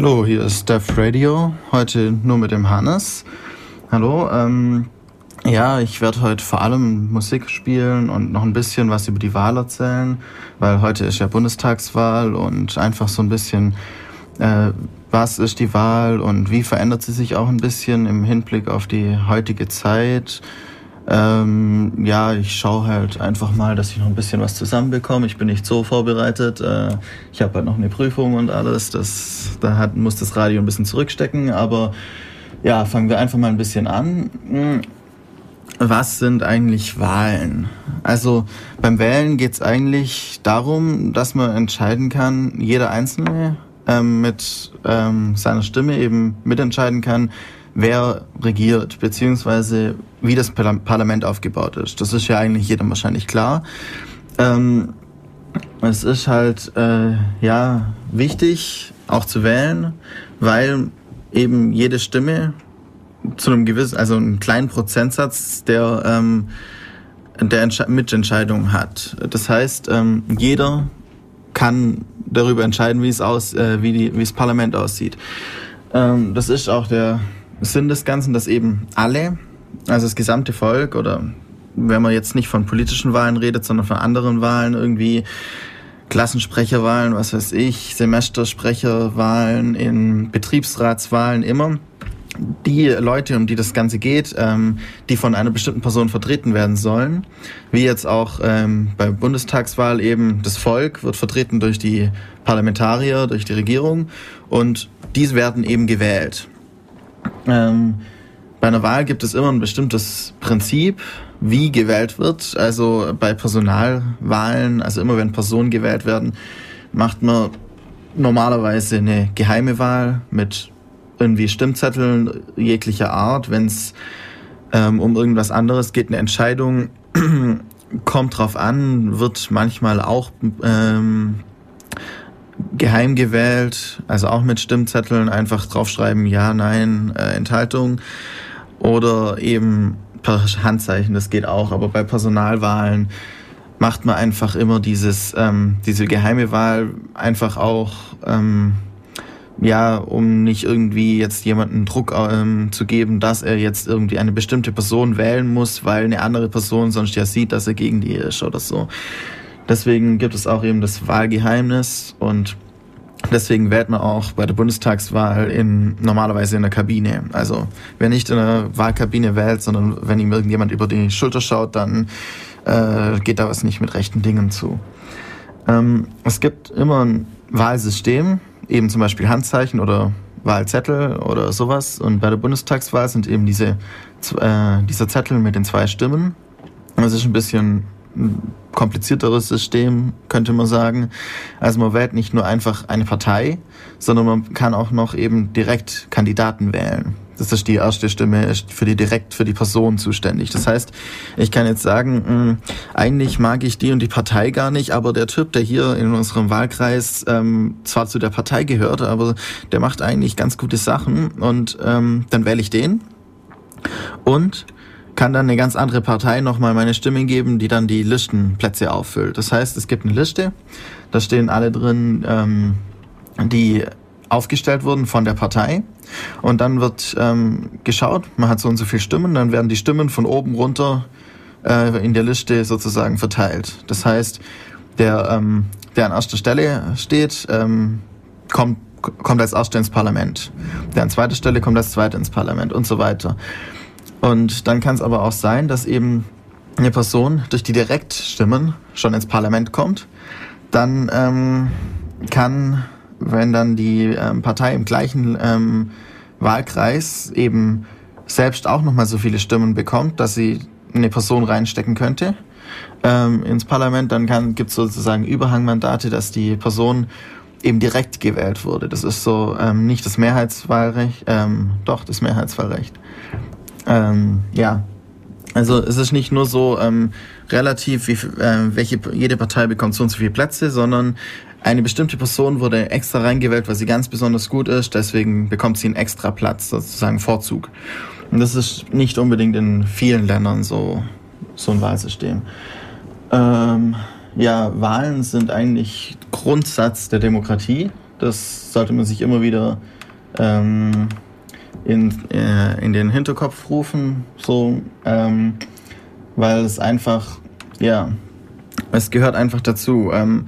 Hallo, hier ist Def Radio. Heute nur mit dem Hannes. Hallo, ähm, ja, ich werde heute vor allem Musik spielen und noch ein bisschen was über die Wahl erzählen, weil heute ist ja Bundestagswahl und einfach so ein bisschen, äh, was ist die Wahl und wie verändert sie sich auch ein bisschen im Hinblick auf die heutige Zeit ähm, ja, ich schaue halt einfach mal, dass ich noch ein bisschen was zusammenbekomme. Ich bin nicht so vorbereitet. Äh, ich habe halt noch eine Prüfung und alles. Das, da hat, muss das Radio ein bisschen zurückstecken. Aber ja, fangen wir einfach mal ein bisschen an. Was sind eigentlich Wahlen? Also beim Wählen geht es eigentlich darum, dass man entscheiden kann, jeder Einzelne ähm, mit ähm, seiner Stimme eben mitentscheiden kann, wer regiert, beziehungsweise wie das Parlament aufgebaut ist. Das ist ja eigentlich jedem wahrscheinlich klar. Ähm, es ist halt äh, ja wichtig, auch zu wählen, weil eben jede Stimme zu einem gewissen, also einen kleinen Prozentsatz der ähm, der Entsche Mitentscheidung hat. Das heißt, ähm, jeder kann darüber entscheiden, wie es aus, äh, wie, die, wie das Parlament aussieht. Ähm, das ist auch der Sinn des Ganzen, dass eben alle, also das gesamte Volk oder wenn man jetzt nicht von politischen Wahlen redet, sondern von anderen Wahlen irgendwie, Klassensprecherwahlen, was weiß ich, Semestersprecherwahlen, in Betriebsratswahlen immer. Die Leute, um die das Ganze geht, ähm, die von einer bestimmten Person vertreten werden sollen, wie jetzt auch ähm, bei Bundestagswahl eben das Volk wird vertreten durch die Parlamentarier, durch die Regierung und diese werden eben gewählt. Ähm, bei einer Wahl gibt es immer ein bestimmtes Prinzip, wie gewählt wird. Also bei Personalwahlen, also immer wenn Personen gewählt werden, macht man normalerweise eine geheime Wahl mit irgendwie Stimmzetteln jeglicher Art. Wenn es ähm, um irgendwas anderes geht, eine Entscheidung kommt drauf an, wird manchmal auch ähm, geheim gewählt, also auch mit Stimmzetteln einfach draufschreiben, ja, nein, äh, Enthaltung. Oder eben per Handzeichen, das geht auch. Aber bei Personalwahlen macht man einfach immer dieses, ähm, diese geheime Wahl einfach auch, ähm, ja, um nicht irgendwie jetzt jemanden Druck ähm, zu geben, dass er jetzt irgendwie eine bestimmte Person wählen muss, weil eine andere Person sonst ja sieht, dass er gegen die ist oder so. Deswegen gibt es auch eben das Wahlgeheimnis und Deswegen wählt man auch bei der Bundestagswahl in, normalerweise in der Kabine. Also wer nicht in der Wahlkabine wählt, sondern wenn ihm irgendjemand über die Schulter schaut, dann äh, geht da was nicht mit rechten Dingen zu. Ähm, es gibt immer ein Wahlsystem, eben zum Beispiel Handzeichen oder Wahlzettel oder sowas. Und bei der Bundestagswahl sind eben diese, äh, dieser Zettel mit den zwei Stimmen. Das ist ein bisschen komplizierteres System, könnte man sagen. Also man wählt nicht nur einfach eine Partei, sondern man kann auch noch eben direkt Kandidaten wählen. Das ist die erste Stimme, für die direkt für die Person zuständig. Das heißt, ich kann jetzt sagen, hm, eigentlich mag ich die und die Partei gar nicht, aber der Typ, der hier in unserem Wahlkreis ähm, zwar zu der Partei gehört, aber der macht eigentlich ganz gute Sachen und ähm, dann wähle ich den. Und kann dann eine ganz andere Partei nochmal meine Stimme geben, die dann die Listenplätze auffüllt. Das heißt, es gibt eine Liste, da stehen alle drin, ähm, die aufgestellt wurden von der Partei. Und dann wird ähm, geschaut, man hat so und so viele Stimmen, dann werden die Stimmen von oben runter äh, in der Liste sozusagen verteilt. Das heißt, der, ähm, der an erster Stelle steht, ähm, kommt, kommt als erster ins Parlament. Der an zweiter Stelle kommt als zweiter ins Parlament und so weiter. Und dann kann es aber auch sein, dass eben eine Person durch die Direktstimmen schon ins Parlament kommt. Dann ähm, kann, wenn dann die ähm, Partei im gleichen ähm, Wahlkreis eben selbst auch nochmal so viele Stimmen bekommt, dass sie eine Person reinstecken könnte ähm, ins Parlament, dann gibt es sozusagen Überhangmandate, dass die Person eben direkt gewählt wurde. Das ist so ähm, nicht das Mehrheitswahlrecht, ähm, doch das Mehrheitswahlrecht. Ähm, ja, also es ist nicht nur so ähm, relativ, wie, äh, welche jede Partei bekommt so und so viele Plätze, sondern eine bestimmte Person wurde extra reingewählt, weil sie ganz besonders gut ist, deswegen bekommt sie einen extra Platz, sozusagen Vorzug. Und das ist nicht unbedingt in vielen Ländern so, so ein Wahlsystem. Ähm, ja, Wahlen sind eigentlich Grundsatz der Demokratie. Das sollte man sich immer wieder ähm, in, äh, in den Hinterkopf rufen, so, ähm, weil es einfach, ja, es gehört einfach dazu. Ähm,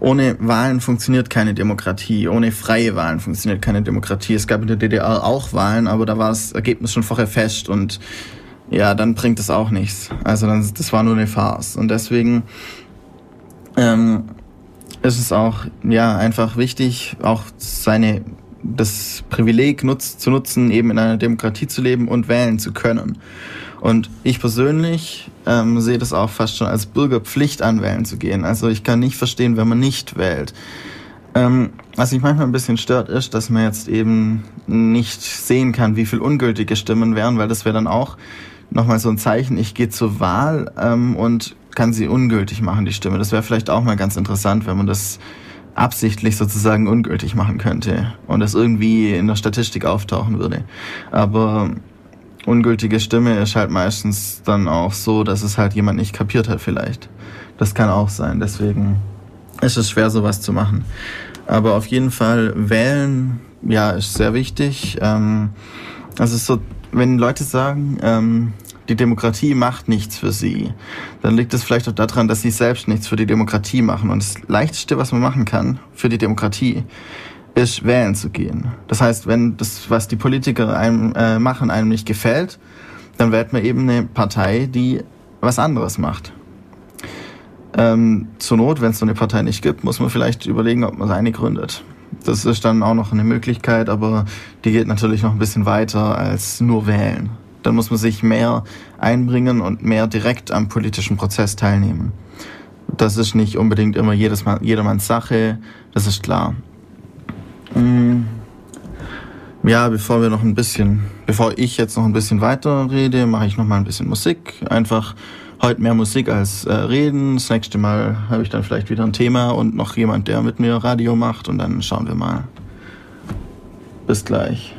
ohne Wahlen funktioniert keine Demokratie. Ohne freie Wahlen funktioniert keine Demokratie. Es gab in der DDR auch Wahlen, aber da war das Ergebnis schon vorher fest und ja, dann bringt es auch nichts. Also dann, das war nur eine Farce. Und deswegen ähm, ist es auch ja einfach wichtig, auch seine das Privileg nutz, zu nutzen, eben in einer Demokratie zu leben und wählen zu können. Und ich persönlich ähm, sehe das auch fast schon als Bürgerpflicht an, wählen zu gehen. Also ich kann nicht verstehen, wenn man nicht wählt. Ähm, was mich manchmal ein bisschen stört, ist, dass man jetzt eben nicht sehen kann, wie viel ungültige Stimmen wären, weil das wäre dann auch nochmal so ein Zeichen, ich gehe zur Wahl ähm, und kann sie ungültig machen, die Stimme. Das wäre vielleicht auch mal ganz interessant, wenn man das absichtlich sozusagen ungültig machen könnte und das irgendwie in der Statistik auftauchen würde. Aber ungültige Stimme ist halt meistens dann auch so, dass es halt jemand nicht kapiert hat vielleicht. Das kann auch sein. Deswegen ist es schwer, sowas zu machen. Aber auf jeden Fall wählen, ja, ist sehr wichtig. Ähm, also so, wenn Leute sagen, ähm, die Demokratie macht nichts für sie, dann liegt es vielleicht auch daran, dass sie selbst nichts für die Demokratie machen. Und das Leichteste, was man machen kann für die Demokratie, ist wählen zu gehen. Das heißt, wenn das, was die Politiker einem äh, machen, einem nicht gefällt, dann wählt man eben eine Partei, die was anderes macht. Ähm, zur Not, wenn es so eine Partei nicht gibt, muss man vielleicht überlegen, ob man eine gründet. Das ist dann auch noch eine Möglichkeit, aber die geht natürlich noch ein bisschen weiter als nur wählen. Dann muss man sich mehr einbringen und mehr direkt am politischen Prozess teilnehmen. Das ist nicht unbedingt immer jedes Mal, jedermanns Sache, das ist klar. Mm. Ja, bevor wir noch ein bisschen, bevor ich jetzt noch ein bisschen weiter rede, mache ich noch mal ein bisschen Musik. Einfach heute mehr Musik als äh, reden. Das nächste Mal habe ich dann vielleicht wieder ein Thema und noch jemand, der mit mir Radio macht und dann schauen wir mal. Bis gleich.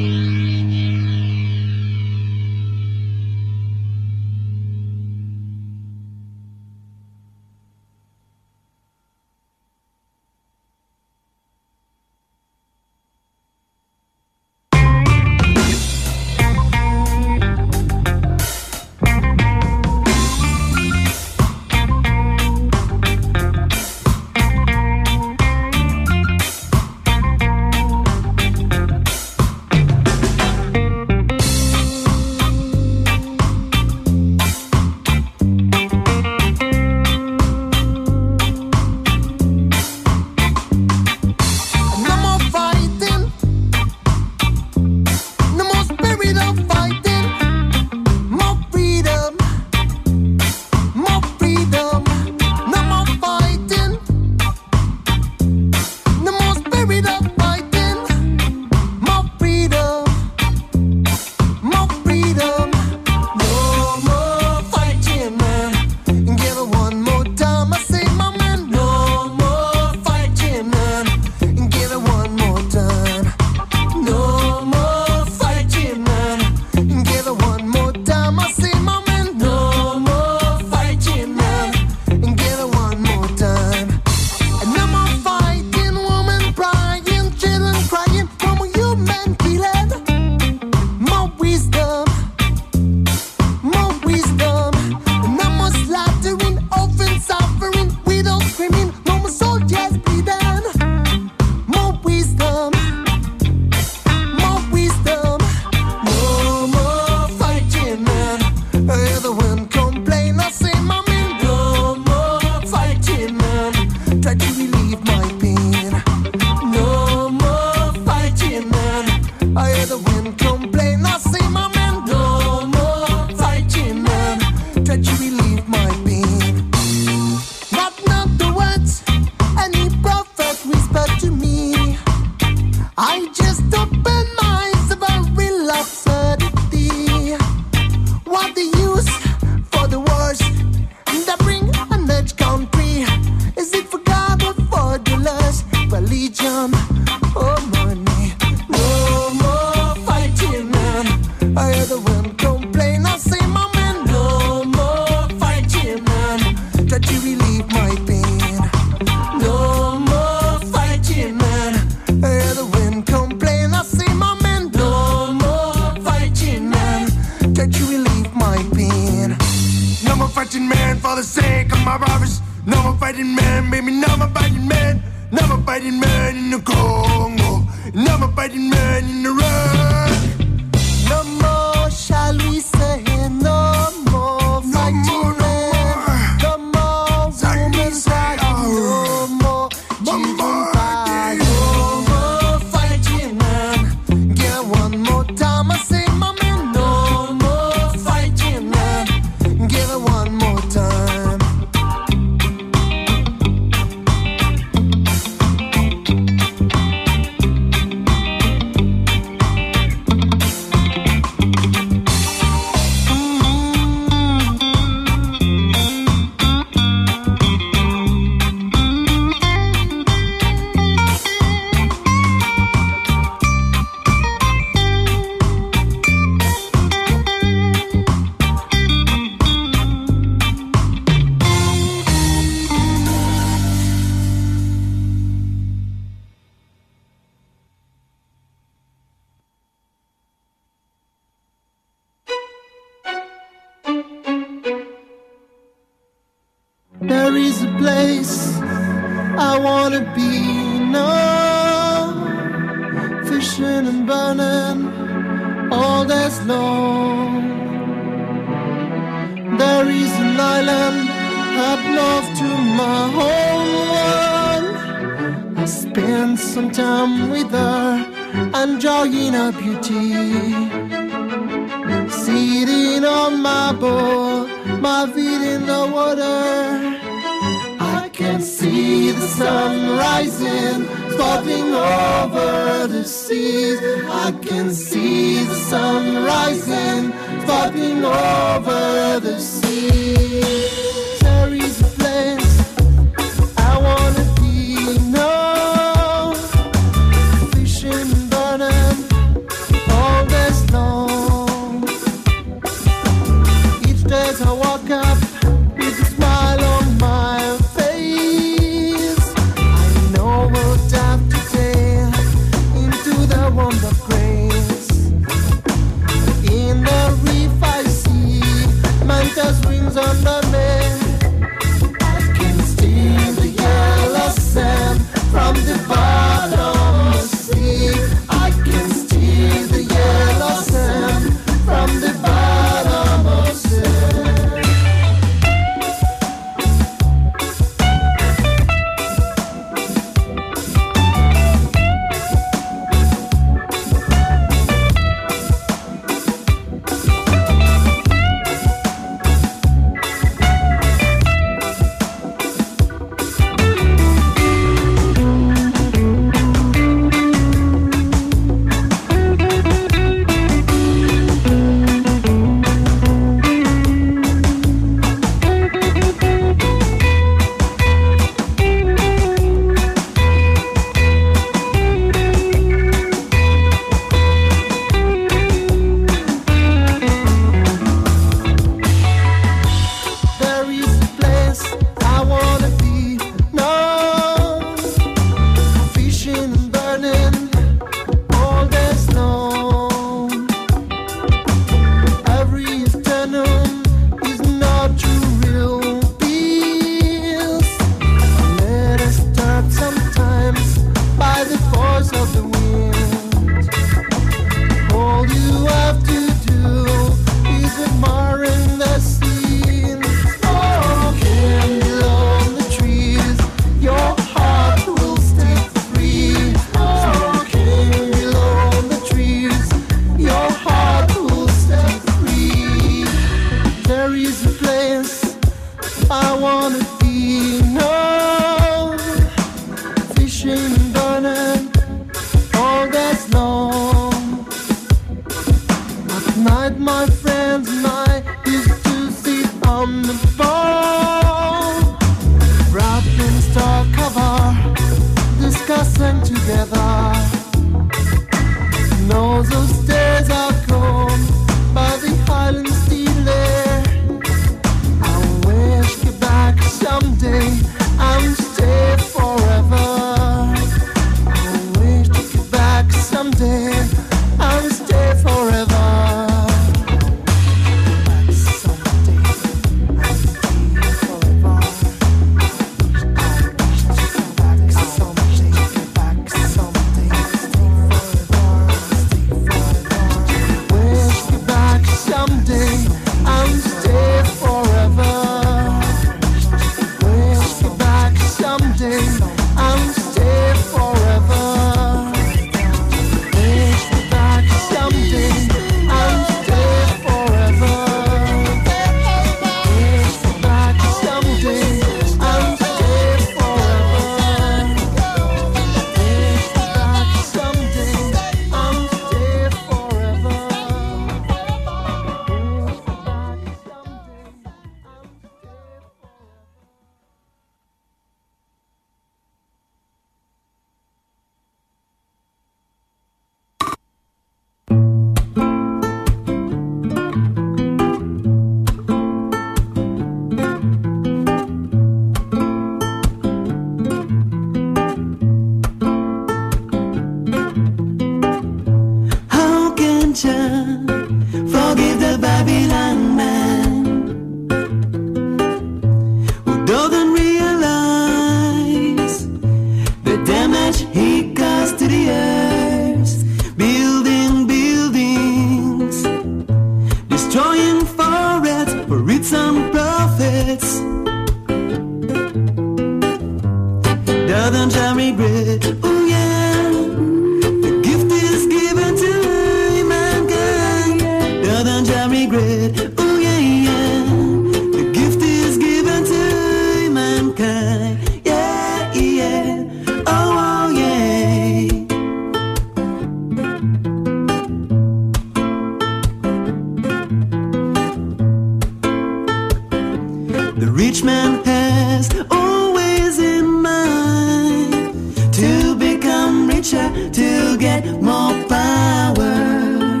get more power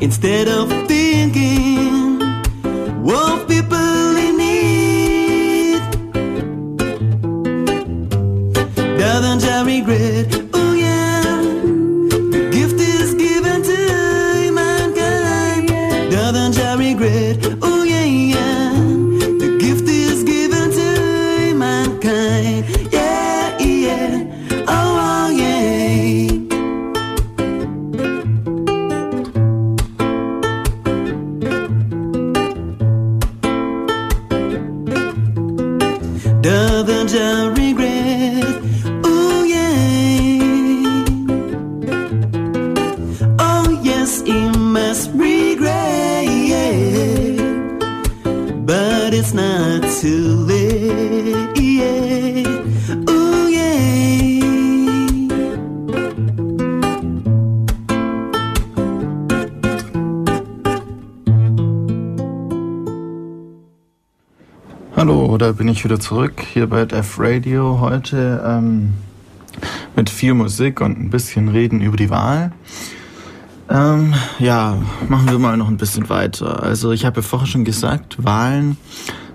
instead of thinking. Whoa, ich wieder zurück hier bei F Radio heute ähm, mit viel Musik und ein bisschen Reden über die Wahl. Ähm, ja, machen wir mal noch ein bisschen weiter. Also ich habe ja vorher schon gesagt, Wahlen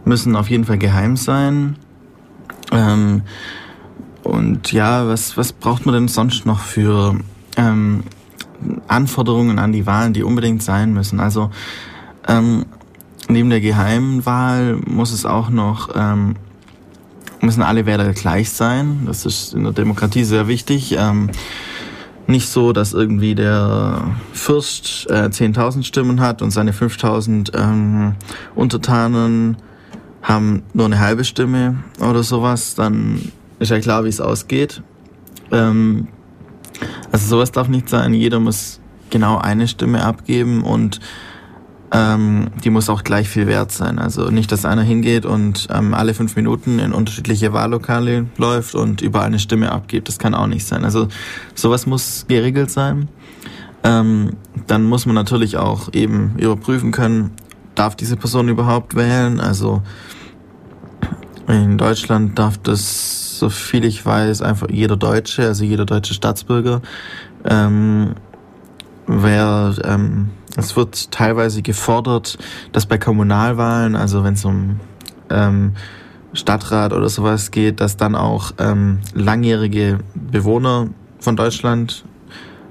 müssen auf jeden Fall geheim sein. Ähm, und ja, was, was braucht man denn sonst noch für ähm, Anforderungen an die Wahlen, die unbedingt sein müssen? Also ähm, neben der geheimen Wahl muss es auch noch, ähm, müssen alle Wähler gleich sein. Das ist in der Demokratie sehr wichtig. Ähm, nicht so, dass irgendwie der Fürst äh, 10.000 Stimmen hat und seine 5.000 ähm, Untertanen haben nur eine halbe Stimme oder sowas. Dann ist ja klar, wie es ausgeht. Ähm, also sowas darf nicht sein. Jeder muss genau eine Stimme abgeben und ähm, die muss auch gleich viel wert sein. Also nicht, dass einer hingeht und ähm, alle fünf Minuten in unterschiedliche Wahllokale läuft und überall eine Stimme abgibt. Das kann auch nicht sein. Also sowas muss geregelt sein. Ähm, dann muss man natürlich auch eben überprüfen können, darf diese Person überhaupt wählen. Also in Deutschland darf das, so viel ich weiß, einfach jeder Deutsche, also jeder deutsche Staatsbürger. Ähm, wer ähm, es wird teilweise gefordert, dass bei Kommunalwahlen, also wenn es um ähm, Stadtrat oder sowas geht, dass dann auch ähm, langjährige Bewohner von Deutschland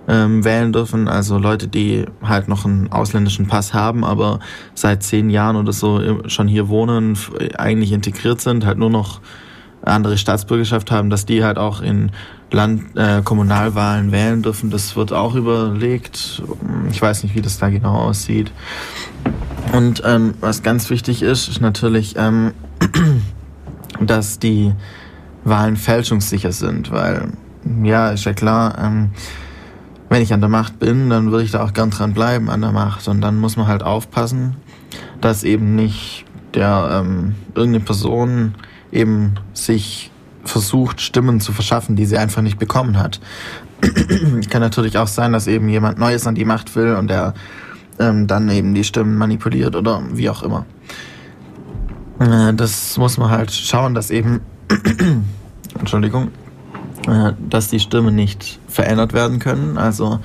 ähm, wählen dürfen. Also Leute, die halt noch einen ausländischen Pass haben, aber seit zehn Jahren oder so schon hier wohnen, eigentlich integriert sind, halt nur noch andere Staatsbürgerschaft haben, dass die halt auch in Land, äh, Kommunalwahlen wählen dürfen. Das wird auch überlegt. Ich weiß nicht, wie das da genau aussieht. Und ähm, was ganz wichtig ist, ist natürlich, ähm, dass die Wahlen fälschungssicher sind, weil ja, ist ja klar, ähm, wenn ich an der Macht bin, dann würde ich da auch gern dran bleiben an der Macht und dann muss man halt aufpassen, dass eben nicht der ähm, irgendeine Person eben sich versucht, Stimmen zu verschaffen, die sie einfach nicht bekommen hat. Kann natürlich auch sein, dass eben jemand Neues an die Macht will und der ähm, dann eben die Stimmen manipuliert oder wie auch immer. Äh, das muss man halt schauen, dass eben, Entschuldigung, äh, dass die Stimmen nicht verändert werden können. Also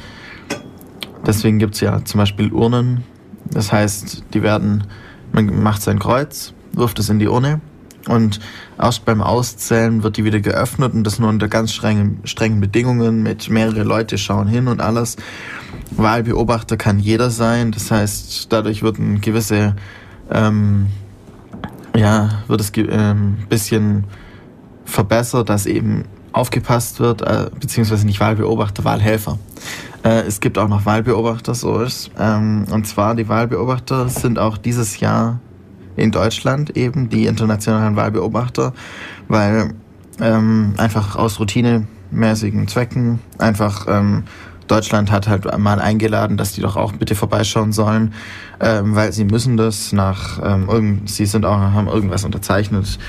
deswegen gibt es ja zum Beispiel Urnen. Das heißt, die werden, man macht sein Kreuz, wirft es in die Urne und erst beim Auszählen wird die wieder geöffnet und das nur unter ganz strengen, strengen Bedingungen mit mehrere Leute schauen hin und alles. Wahlbeobachter kann jeder sein, das heißt, dadurch wird ein gewisse, ähm, ja, wird es ein ähm, bisschen verbessert, dass eben aufgepasst wird, äh, beziehungsweise nicht Wahlbeobachter, Wahlhelfer. Äh, es gibt auch noch Wahlbeobachter, so ist. Ähm, und zwar die Wahlbeobachter sind auch dieses Jahr in Deutschland eben die internationalen Wahlbeobachter, weil ähm, einfach aus routinemäßigen Zwecken einfach ähm, Deutschland hat halt mal eingeladen, dass die doch auch bitte vorbeischauen sollen, ähm, weil sie müssen das nach ähm, irgend, sie sind auch haben irgendwas unterzeichnet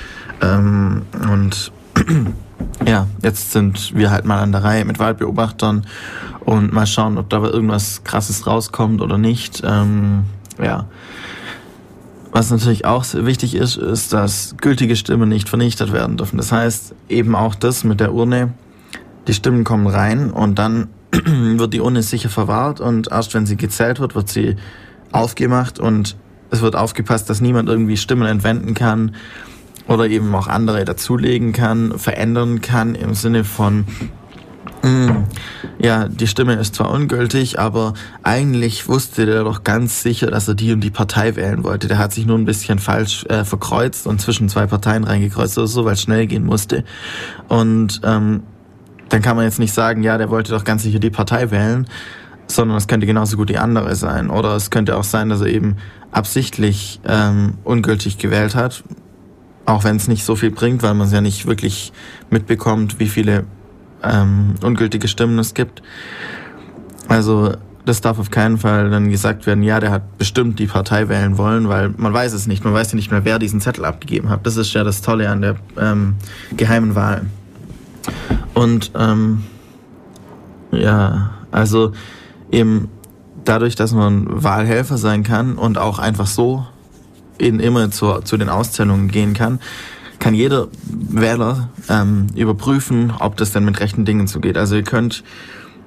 ähm, und ja, jetzt sind wir halt mal an der Reihe mit Wahlbeobachtern und mal schauen, ob da irgendwas Krasses rauskommt oder nicht. Ähm, ja. Was natürlich auch wichtig ist, ist, dass gültige Stimmen nicht vernichtet werden dürfen. Das heißt, eben auch das mit der Urne, die Stimmen kommen rein und dann wird die Urne sicher verwahrt und erst wenn sie gezählt wird, wird sie aufgemacht und es wird aufgepasst, dass niemand irgendwie Stimmen entwenden kann oder eben auch andere dazulegen kann, verändern kann im Sinne von. Ja, die Stimme ist zwar ungültig, aber eigentlich wusste der doch ganz sicher, dass er die und die Partei wählen wollte. Der hat sich nur ein bisschen falsch äh, verkreuzt und zwischen zwei Parteien reingekreuzt oder so, weil es schnell gehen musste. Und ähm, dann kann man jetzt nicht sagen, ja, der wollte doch ganz sicher die Partei wählen, sondern es könnte genauso gut die andere sein. Oder es könnte auch sein, dass er eben absichtlich ähm, ungültig gewählt hat, auch wenn es nicht so viel bringt, weil man es ja nicht wirklich mitbekommt, wie viele ähm, ungültige Stimmen es gibt. Also das darf auf keinen Fall dann gesagt werden, ja, der hat bestimmt die Partei wählen wollen, weil man weiß es nicht. Man weiß ja nicht mehr, wer diesen Zettel abgegeben hat. Das ist ja das Tolle an der ähm, geheimen Wahl. Und ähm, ja, also eben dadurch, dass man Wahlhelfer sein kann und auch einfach so in immer zu, zu den Auszählungen gehen kann, kann jeder Wähler ähm, überprüfen, ob das denn mit rechten Dingen zugeht. Also ihr könnt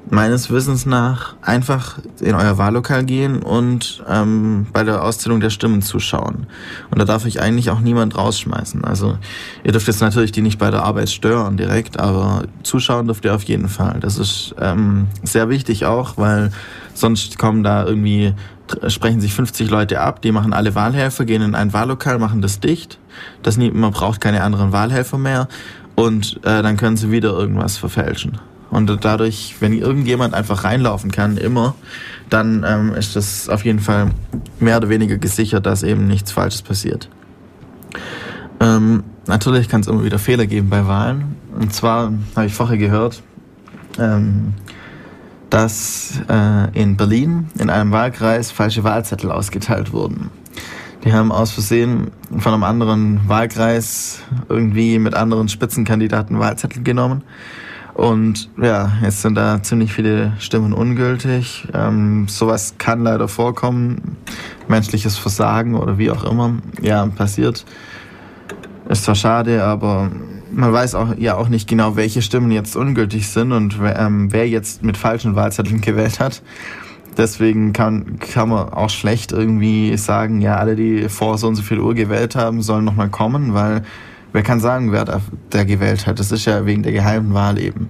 meines Wissens nach einfach in euer Wahllokal gehen und ähm, bei der Auszählung der Stimmen zuschauen. Und da darf ich eigentlich auch niemand rausschmeißen. Also ihr dürft jetzt natürlich die nicht bei der Arbeit stören direkt, aber zuschauen dürft ihr auf jeden Fall. Das ist ähm, sehr wichtig auch, weil sonst kommen da irgendwie sprechen sich 50 Leute ab, die machen alle Wahlhelfer, gehen in ein Wahllokal, machen das dicht. Das nie, man braucht keine anderen Wahlhelfer mehr und äh, dann können sie wieder irgendwas verfälschen. Und dadurch, wenn irgendjemand einfach reinlaufen kann, immer, dann ähm, ist das auf jeden Fall mehr oder weniger gesichert, dass eben nichts Falsches passiert. Ähm, natürlich kann es immer wieder Fehler geben bei Wahlen. Und zwar habe ich vorher gehört, ähm, dass äh, in Berlin in einem Wahlkreis falsche Wahlzettel ausgeteilt wurden. Die haben aus Versehen von einem anderen Wahlkreis irgendwie mit anderen Spitzenkandidaten Wahlzettel genommen. Und ja, jetzt sind da ziemlich viele Stimmen ungültig. Ähm, sowas kann leider vorkommen. Menschliches Versagen oder wie auch immer. Ja, passiert. Ist zwar schade, aber man weiß auch ja auch nicht genau, welche Stimmen jetzt ungültig sind und ähm, wer jetzt mit falschen Wahlzetteln gewählt hat. Deswegen kann, kann man auch schlecht irgendwie sagen, ja, alle, die vor so und so viel Uhr gewählt haben, sollen nochmal kommen, weil wer kann sagen, wer da, der gewählt hat? Das ist ja wegen der geheimen Wahl eben.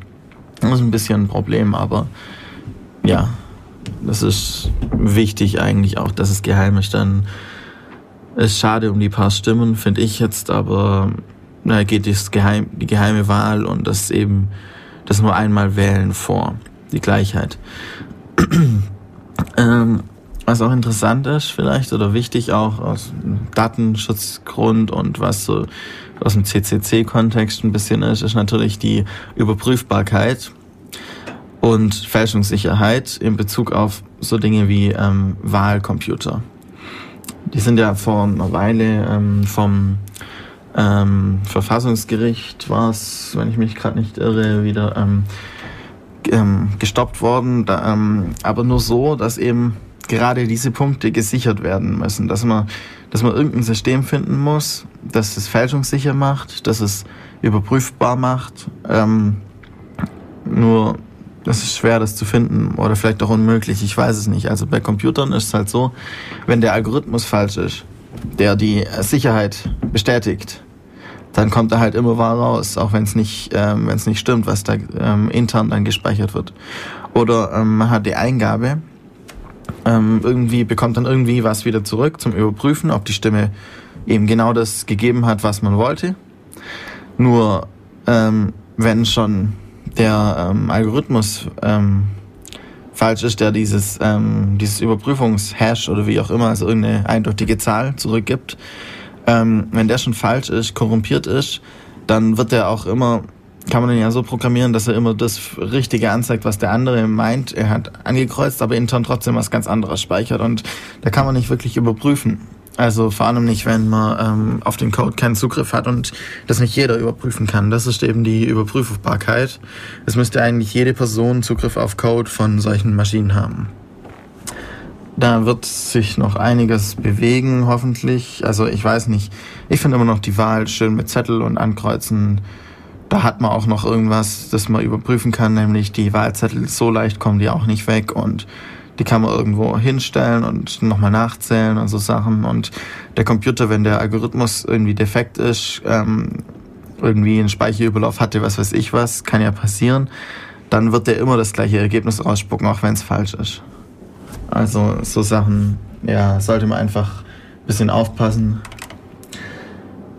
Das ist ein bisschen ein Problem, aber ja, das ist wichtig eigentlich auch, dass es geheim ist. Dann ist schade um die paar Stimmen, finde ich jetzt, aber da geht das Geheim, die geheime Wahl und das eben das nur einmal wählen vor, die Gleichheit. ähm, was auch interessant ist vielleicht oder wichtig auch aus Datenschutzgrund und was so aus dem CCC-Kontext ein bisschen ist, ist natürlich die Überprüfbarkeit und Fälschungssicherheit in Bezug auf so Dinge wie ähm, Wahlcomputer. Die sind ja vor einer Weile ähm, vom ähm, Verfassungsgericht war es, wenn ich mich gerade nicht irre, wieder ähm, ähm, gestoppt worden. Da, ähm, aber nur so, dass eben gerade diese Punkte gesichert werden müssen, dass man, dass man irgendein System finden muss, das es fälschungssicher macht, das es überprüfbar macht. Ähm, nur das ist schwer, das zu finden oder vielleicht auch unmöglich. Ich weiß es nicht. Also bei Computern ist es halt so, wenn der Algorithmus falsch ist, der die Sicherheit bestätigt, dann kommt er halt immer wahr raus, auch wenn es nicht, ähm, wenn es nicht stimmt, was da ähm, intern dann gespeichert wird. Oder ähm, man hat die Eingabe, ähm, irgendwie bekommt dann irgendwie was wieder zurück zum Überprüfen, ob die Stimme eben genau das gegeben hat, was man wollte. Nur ähm, wenn schon der ähm, Algorithmus ähm, falsch ist, der dieses, ähm, dieses Überprüfungshash oder wie auch immer, also irgendeine eindeutige Zahl zurückgibt, ähm, wenn der schon falsch ist, korrumpiert ist, dann wird der auch immer, kann man den ja so programmieren, dass er immer das Richtige anzeigt, was der andere meint. Er hat angekreuzt, aber intern trotzdem was ganz anderes speichert und da kann man nicht wirklich überprüfen. Also vor allem nicht, wenn man ähm, auf den Code keinen Zugriff hat und das nicht jeder überprüfen kann. Das ist eben die Überprüfbarkeit. Es müsste eigentlich jede Person Zugriff auf Code von solchen Maschinen haben. Da wird sich noch einiges bewegen, hoffentlich. Also ich weiß nicht. Ich finde immer noch die Wahl schön mit Zettel und Ankreuzen. Da hat man auch noch irgendwas, das man überprüfen kann, nämlich die Wahlzettel. So leicht kommen die auch nicht weg und die kann man irgendwo hinstellen und nochmal nachzählen und so Sachen. Und der Computer, wenn der Algorithmus irgendwie defekt ist, ähm, irgendwie einen Speicherüberlauf hatte, was weiß ich was, kann ja passieren, dann wird der immer das gleiche Ergebnis ausspucken, auch wenn es falsch ist. Also so Sachen, ja, sollte man einfach ein bisschen aufpassen.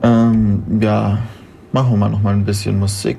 Ähm, ja, machen wir mal noch mal ein bisschen Musik.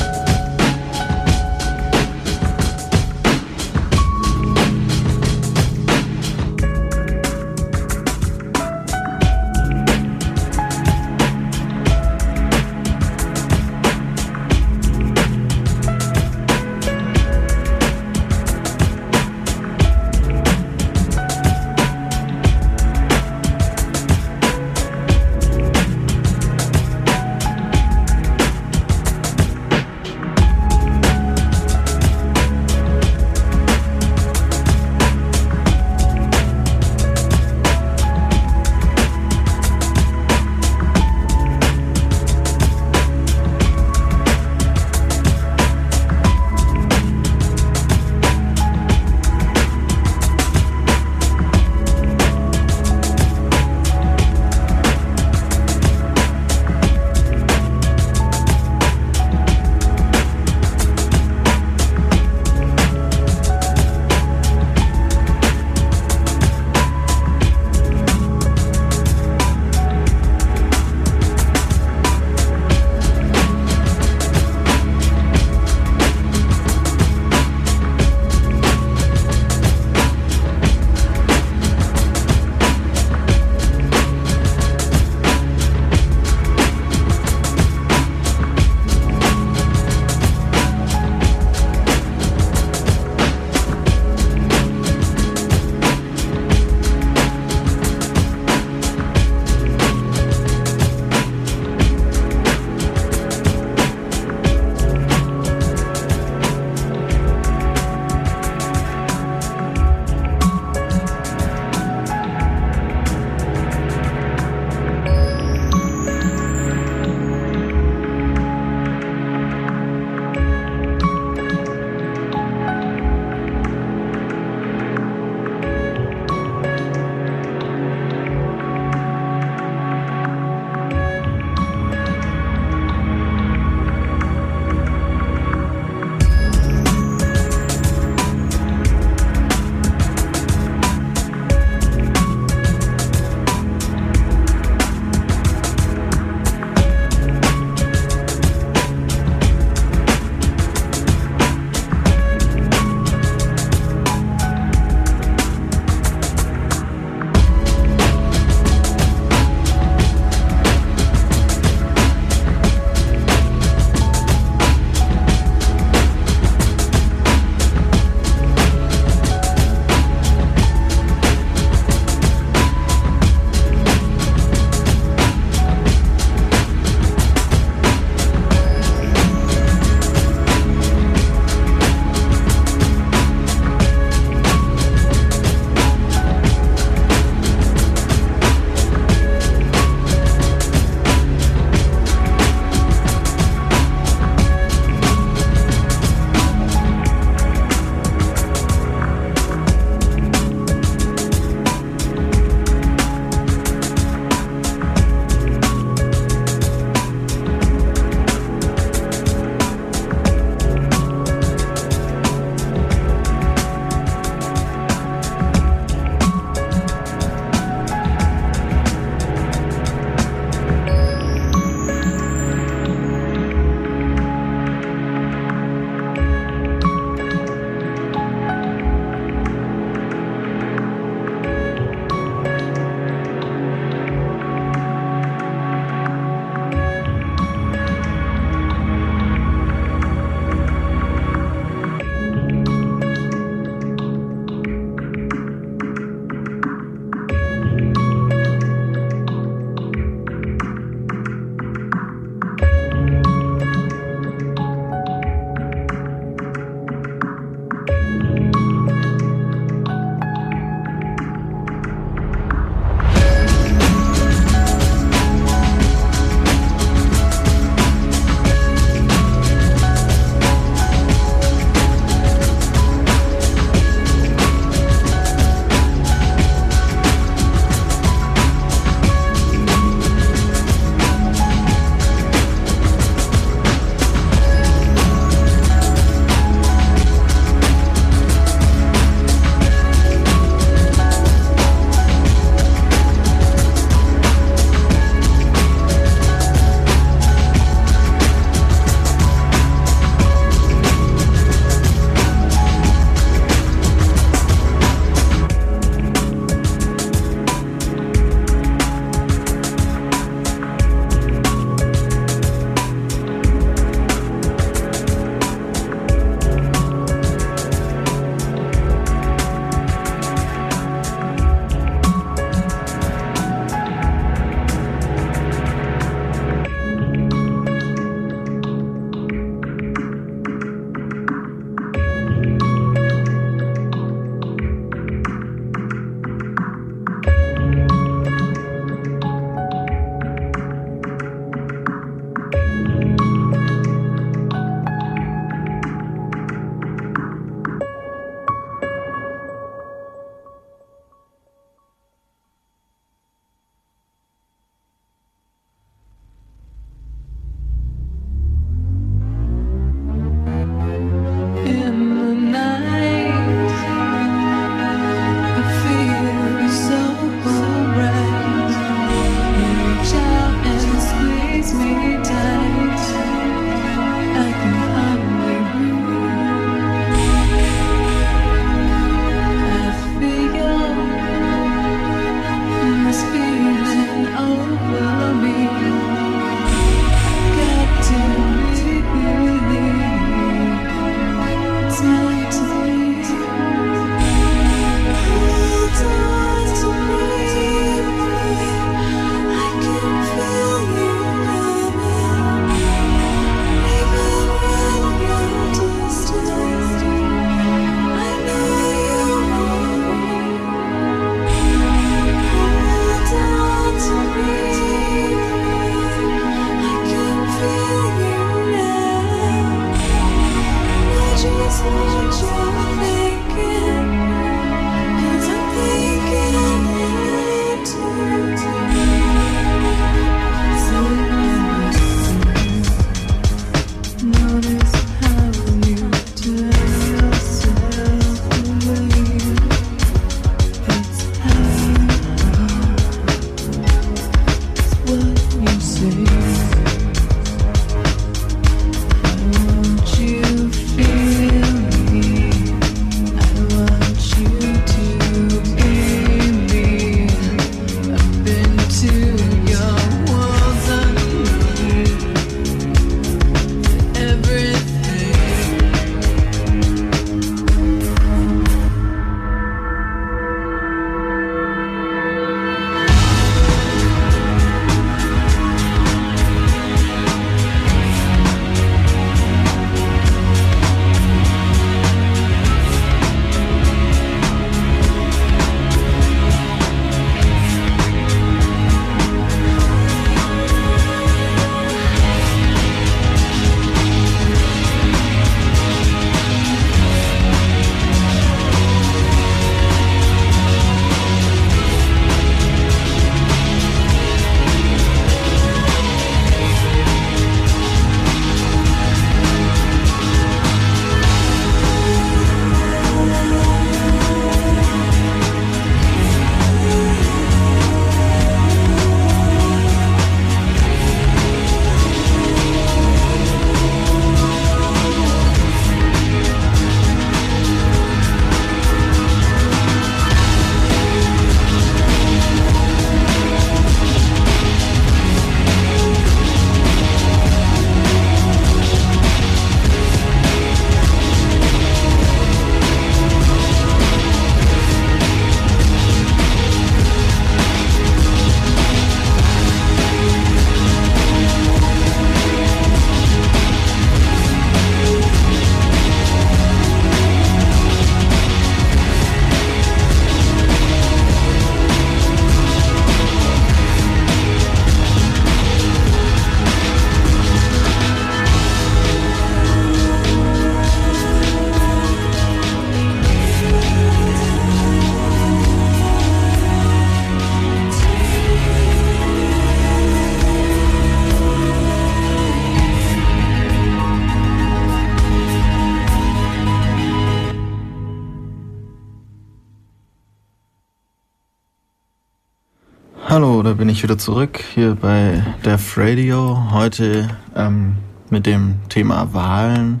Ich wieder zurück hier bei Def Radio. Heute ähm, mit dem Thema Wahlen.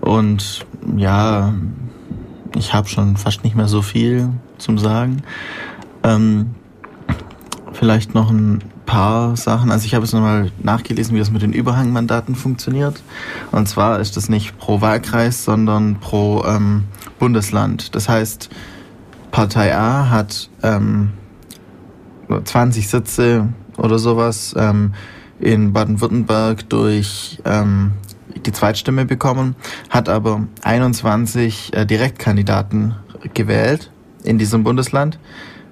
Und ja, ich habe schon fast nicht mehr so viel zum Sagen. Ähm, vielleicht noch ein paar Sachen. Also ich habe jetzt nochmal nachgelesen, wie das mit den Überhangmandaten funktioniert. Und zwar ist das nicht pro Wahlkreis, sondern pro ähm, Bundesland. Das heißt, Partei A hat ähm, 20 Sitze oder sowas ähm, in Baden-Württemberg durch ähm, die Zweitstimme bekommen, hat aber 21 äh, Direktkandidaten gewählt in diesem Bundesland,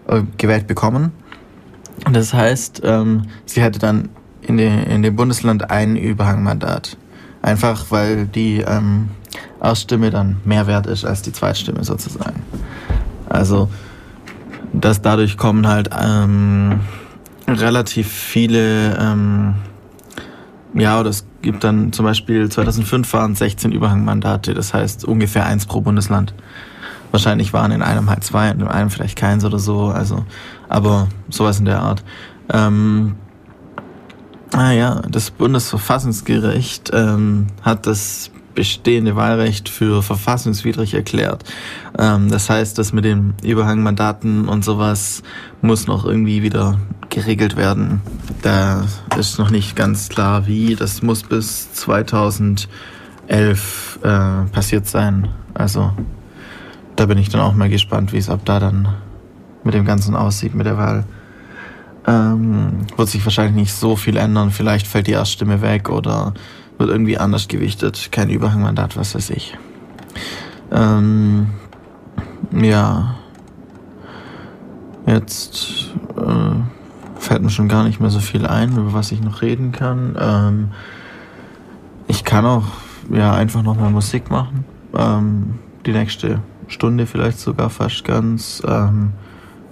äh, gewählt bekommen. Das heißt, ähm, sie hätte dann in, de, in dem Bundesland ein Überhangmandat. Einfach weil die ähm, Erststimme dann mehr wert ist als die Zweitstimme sozusagen. Also dass dadurch kommen halt ähm, relativ viele, ähm, ja, oder es gibt dann zum Beispiel 2005 waren 16 Überhangmandate, das heißt ungefähr eins pro Bundesland. Wahrscheinlich waren in einem halt zwei, in einem vielleicht keins oder so, also, aber sowas in der Art. Ähm, ah ja, das Bundesverfassungsgericht ähm, hat das bestehende Wahlrecht für verfassungswidrig erklärt. Ähm, das heißt, das mit den Überhangmandaten und sowas muss noch irgendwie wieder geregelt werden. Da ist noch nicht ganz klar, wie. Das muss bis 2011 äh, passiert sein. Also da bin ich dann auch mal gespannt, wie es ab da dann mit dem Ganzen aussieht mit der Wahl. Ähm, wird sich wahrscheinlich nicht so viel ändern. Vielleicht fällt die Erststimme weg oder wird irgendwie anders gewichtet. Kein Überhangmandat, was weiß ich. Ähm, ja. Jetzt äh, fällt mir schon gar nicht mehr so viel ein, über was ich noch reden kann. Ähm, ich kann auch ja einfach nochmal Musik machen. Ähm, die nächste Stunde vielleicht sogar fast ganz. Ähm,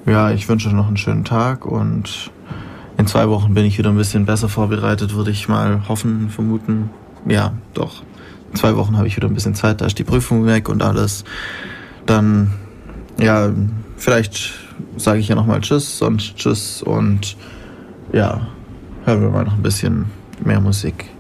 ja, ich wünsche euch noch einen schönen Tag und in zwei Wochen bin ich wieder ein bisschen besser vorbereitet, würde ich mal hoffen, vermuten. Ja, doch. In zwei Wochen habe ich wieder ein bisschen Zeit, da ist die Prüfung weg und alles. Dann, ja, vielleicht sage ich ja nochmal Tschüss, sonst Tschüss und ja, hören wir mal noch ein bisschen mehr Musik.